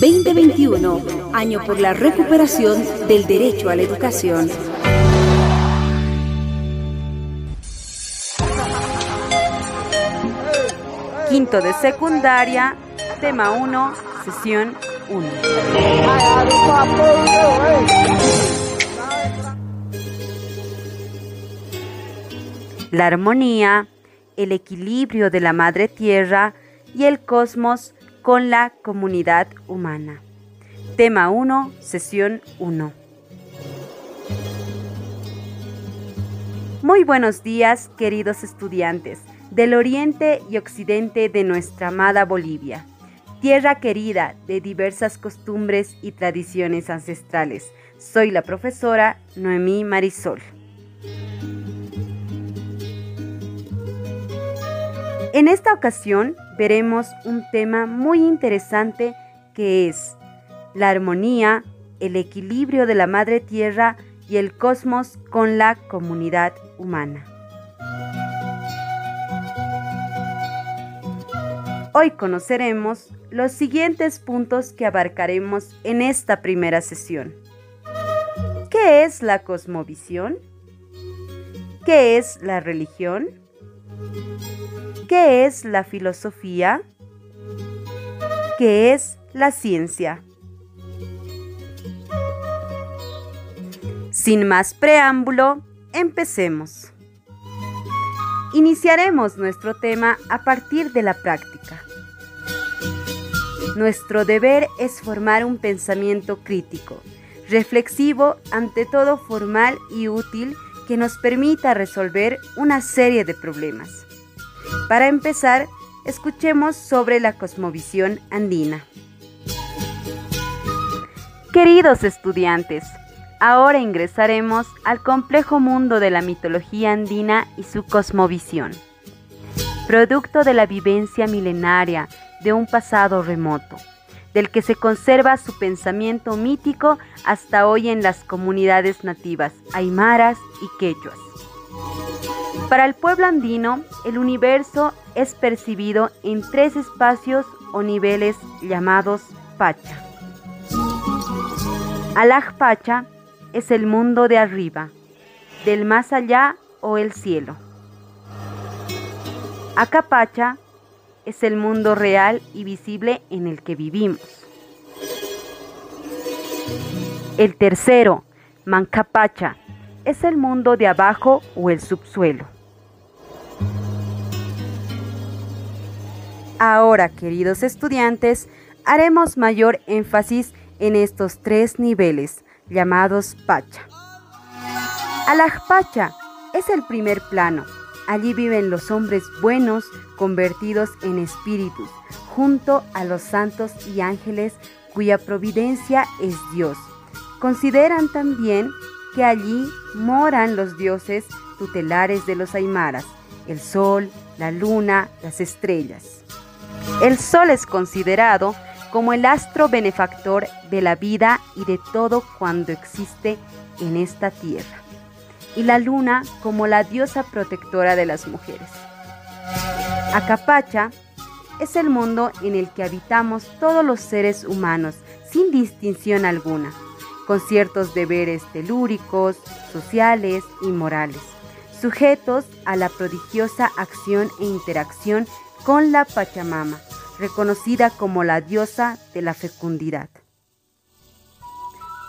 2021, año por la recuperación del derecho a la educación. Quinto de secundaria, tema 1, sesión 1. La armonía, el equilibrio de la madre tierra y el cosmos con la comunidad humana. Tema 1, sesión 1. Muy buenos días, queridos estudiantes del oriente y occidente de nuestra amada Bolivia, tierra querida de diversas costumbres y tradiciones ancestrales. Soy la profesora Noemí Marisol. En esta ocasión veremos un tema muy interesante que es la armonía, el equilibrio de la madre tierra y el cosmos con la comunidad humana. Hoy conoceremos los siguientes puntos que abarcaremos en esta primera sesión. ¿Qué es la cosmovisión? ¿Qué es la religión? ¿Qué es la filosofía? ¿Qué es la ciencia? Sin más preámbulo, empecemos. Iniciaremos nuestro tema a partir de la práctica. Nuestro deber es formar un pensamiento crítico, reflexivo, ante todo formal y útil que nos permita resolver una serie de problemas. Para empezar, escuchemos sobre la cosmovisión andina. Queridos estudiantes, ahora ingresaremos al complejo mundo de la mitología andina y su cosmovisión. Producto de la vivencia milenaria de un pasado remoto, del que se conserva su pensamiento mítico hasta hoy en las comunidades nativas aymaras y quechuas. Para el pueblo andino, el universo es percibido en tres espacios o niveles llamados Pacha. Alaj Pacha es el mundo de arriba, del más allá o el cielo. Acapacha es el mundo real y visible en el que vivimos. El tercero, Mancapacha, es el mundo de abajo o el subsuelo. Ahora, queridos estudiantes, haremos mayor énfasis en estos tres niveles llamados Pacha. Alajpacha es el primer plano. Allí viven los hombres buenos convertidos en espíritus, junto a los santos y ángeles cuya providencia es Dios. Consideran también que allí moran los dioses tutelares de los aymaras, el sol, la luna, las estrellas. El Sol es considerado como el astro benefactor de la vida y de todo cuando existe en esta tierra, y la luna como la diosa protectora de las mujeres. Acapacha es el mundo en el que habitamos todos los seres humanos sin distinción alguna, con ciertos deberes telúricos, sociales y morales, sujetos a la prodigiosa acción e interacción con la Pachamama, reconocida como la diosa de la fecundidad.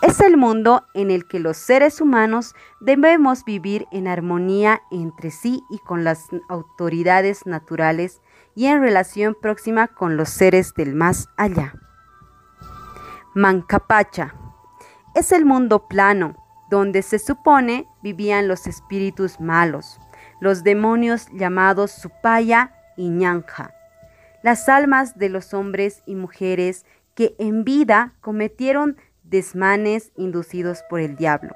Es el mundo en el que los seres humanos debemos vivir en armonía entre sí y con las autoridades naturales y en relación próxima con los seres del más allá. Mancapacha es el mundo plano, donde se supone vivían los espíritus malos, los demonios llamados Supaya y Ñanja las almas de los hombres y mujeres que en vida cometieron desmanes inducidos por el diablo.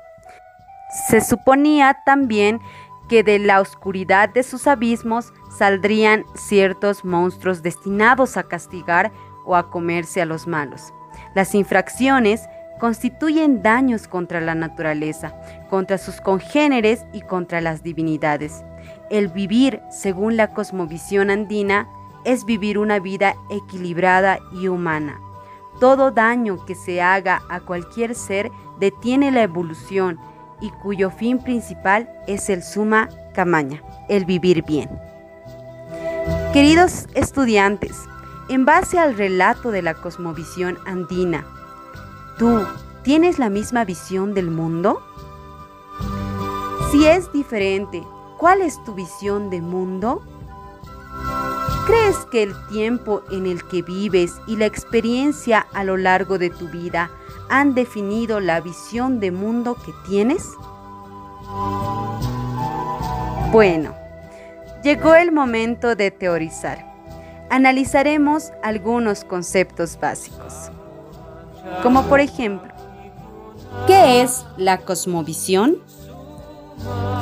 Se suponía también que de la oscuridad de sus abismos saldrían ciertos monstruos destinados a castigar o a comerse a los malos. Las infracciones constituyen daños contra la naturaleza, contra sus congéneres y contra las divinidades. El vivir según la cosmovisión andina es vivir una vida equilibrada y humana, todo daño que se haga a cualquier ser detiene la evolución y cuyo fin principal es el suma camaña, el vivir bien. Queridos estudiantes, en base al relato de la cosmovisión andina, ¿tú tienes la misma visión del mundo? Si es diferente, ¿cuál es tu visión de mundo? ¿Crees que el tiempo en el que vives y la experiencia a lo largo de tu vida han definido la visión de mundo que tienes? Bueno, llegó el momento de teorizar. Analizaremos algunos conceptos básicos, como por ejemplo, ¿qué es la cosmovisión?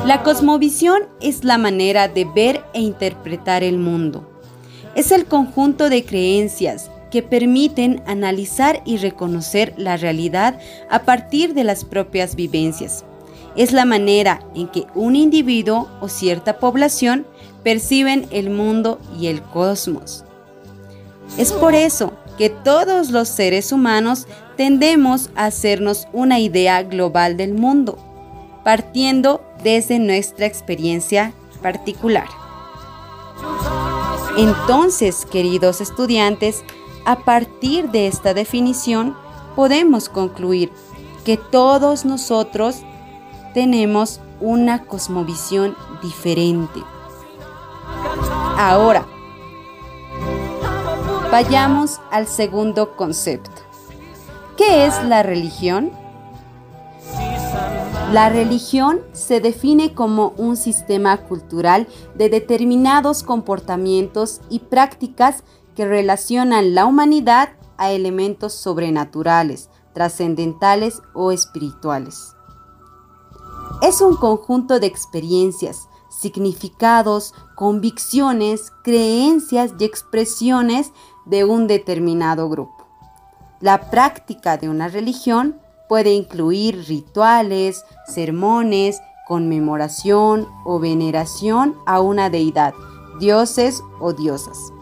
La cosmovisión es la manera de ver e interpretar el mundo es el conjunto de creencias que permiten analizar y reconocer la realidad a partir de las propias vivencias. Es la manera en que un individuo o cierta población perciben el mundo y el cosmos. Es por eso que todos los seres humanos tendemos a hacernos una idea global del mundo, partiendo desde nuestra experiencia particular. Entonces, queridos estudiantes, a partir de esta definición, podemos concluir que todos nosotros tenemos una cosmovisión diferente. Ahora, vayamos al segundo concepto. ¿Qué es la religión? La religión se define como un sistema cultural de determinados comportamientos y prácticas que relacionan la humanidad a elementos sobrenaturales, trascendentales o espirituales. Es un conjunto de experiencias, significados, convicciones, creencias y expresiones de un determinado grupo. La práctica de una religión Puede incluir rituales, sermones, conmemoración o veneración a una deidad, dioses o diosas.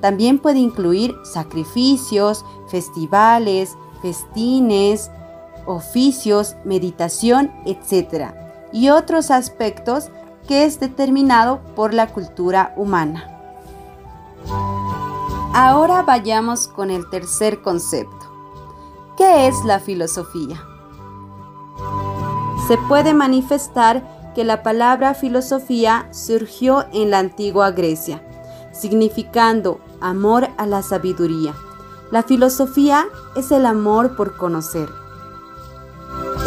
También puede incluir sacrificios, festivales, festines, oficios, meditación, etc. y otros aspectos que es determinado por la cultura humana. Ahora vayamos con el tercer concepto ¿Qué es la filosofía? Se puede manifestar que la palabra filosofía surgió en la antigua Grecia, significando amor a la sabiduría. La filosofía es el amor por conocer.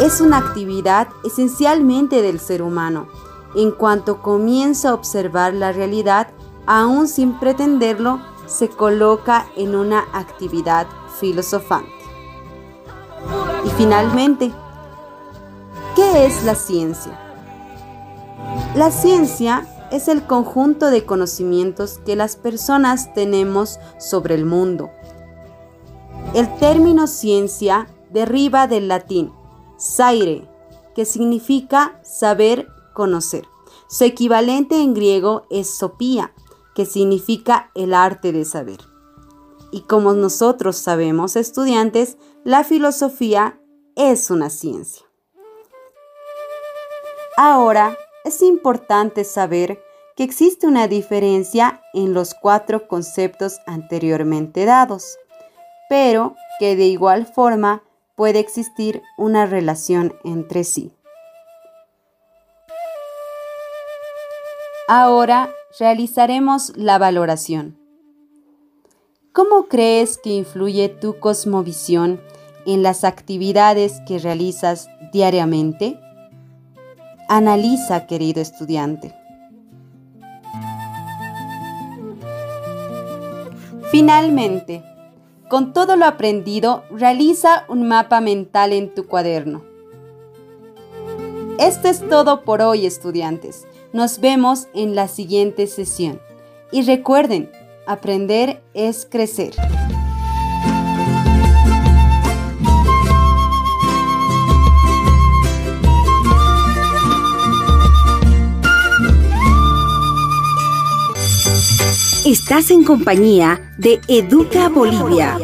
Es una actividad esencialmente del ser humano, en cuanto comienza a observar la realidad, aún sin pretenderlo, se coloca en una actividad filosofante. Y finalmente, ¿qué es la ciencia? La ciencia es el conjunto de conocimientos que las personas tenemos sobre el mundo. El término ciencia deriva del latín saire, que significa saber, conocer. Su equivalente en griego es sopía, que significa el arte de saber. Y como nosotros sabemos, estudiantes, la filosofía es una ciencia. Ahora, es importante saber que existe una diferencia en los cuatro conceptos anteriormente dados, pero que de igual forma puede existir una relación entre sí. Ahora realizaremos la valoración. ¿Cómo crees que influye tu cosmovisión en las actividades que realizas diariamente? Analiza, querido estudiante. Finalmente, con todo lo aprendido, realiza un mapa mental en tu cuaderno. Esto es todo por hoy, estudiantes. Nos vemos en la siguiente sesión. Y recuerden, Aprender es crecer. Estás en compañía de Educa Bolivia.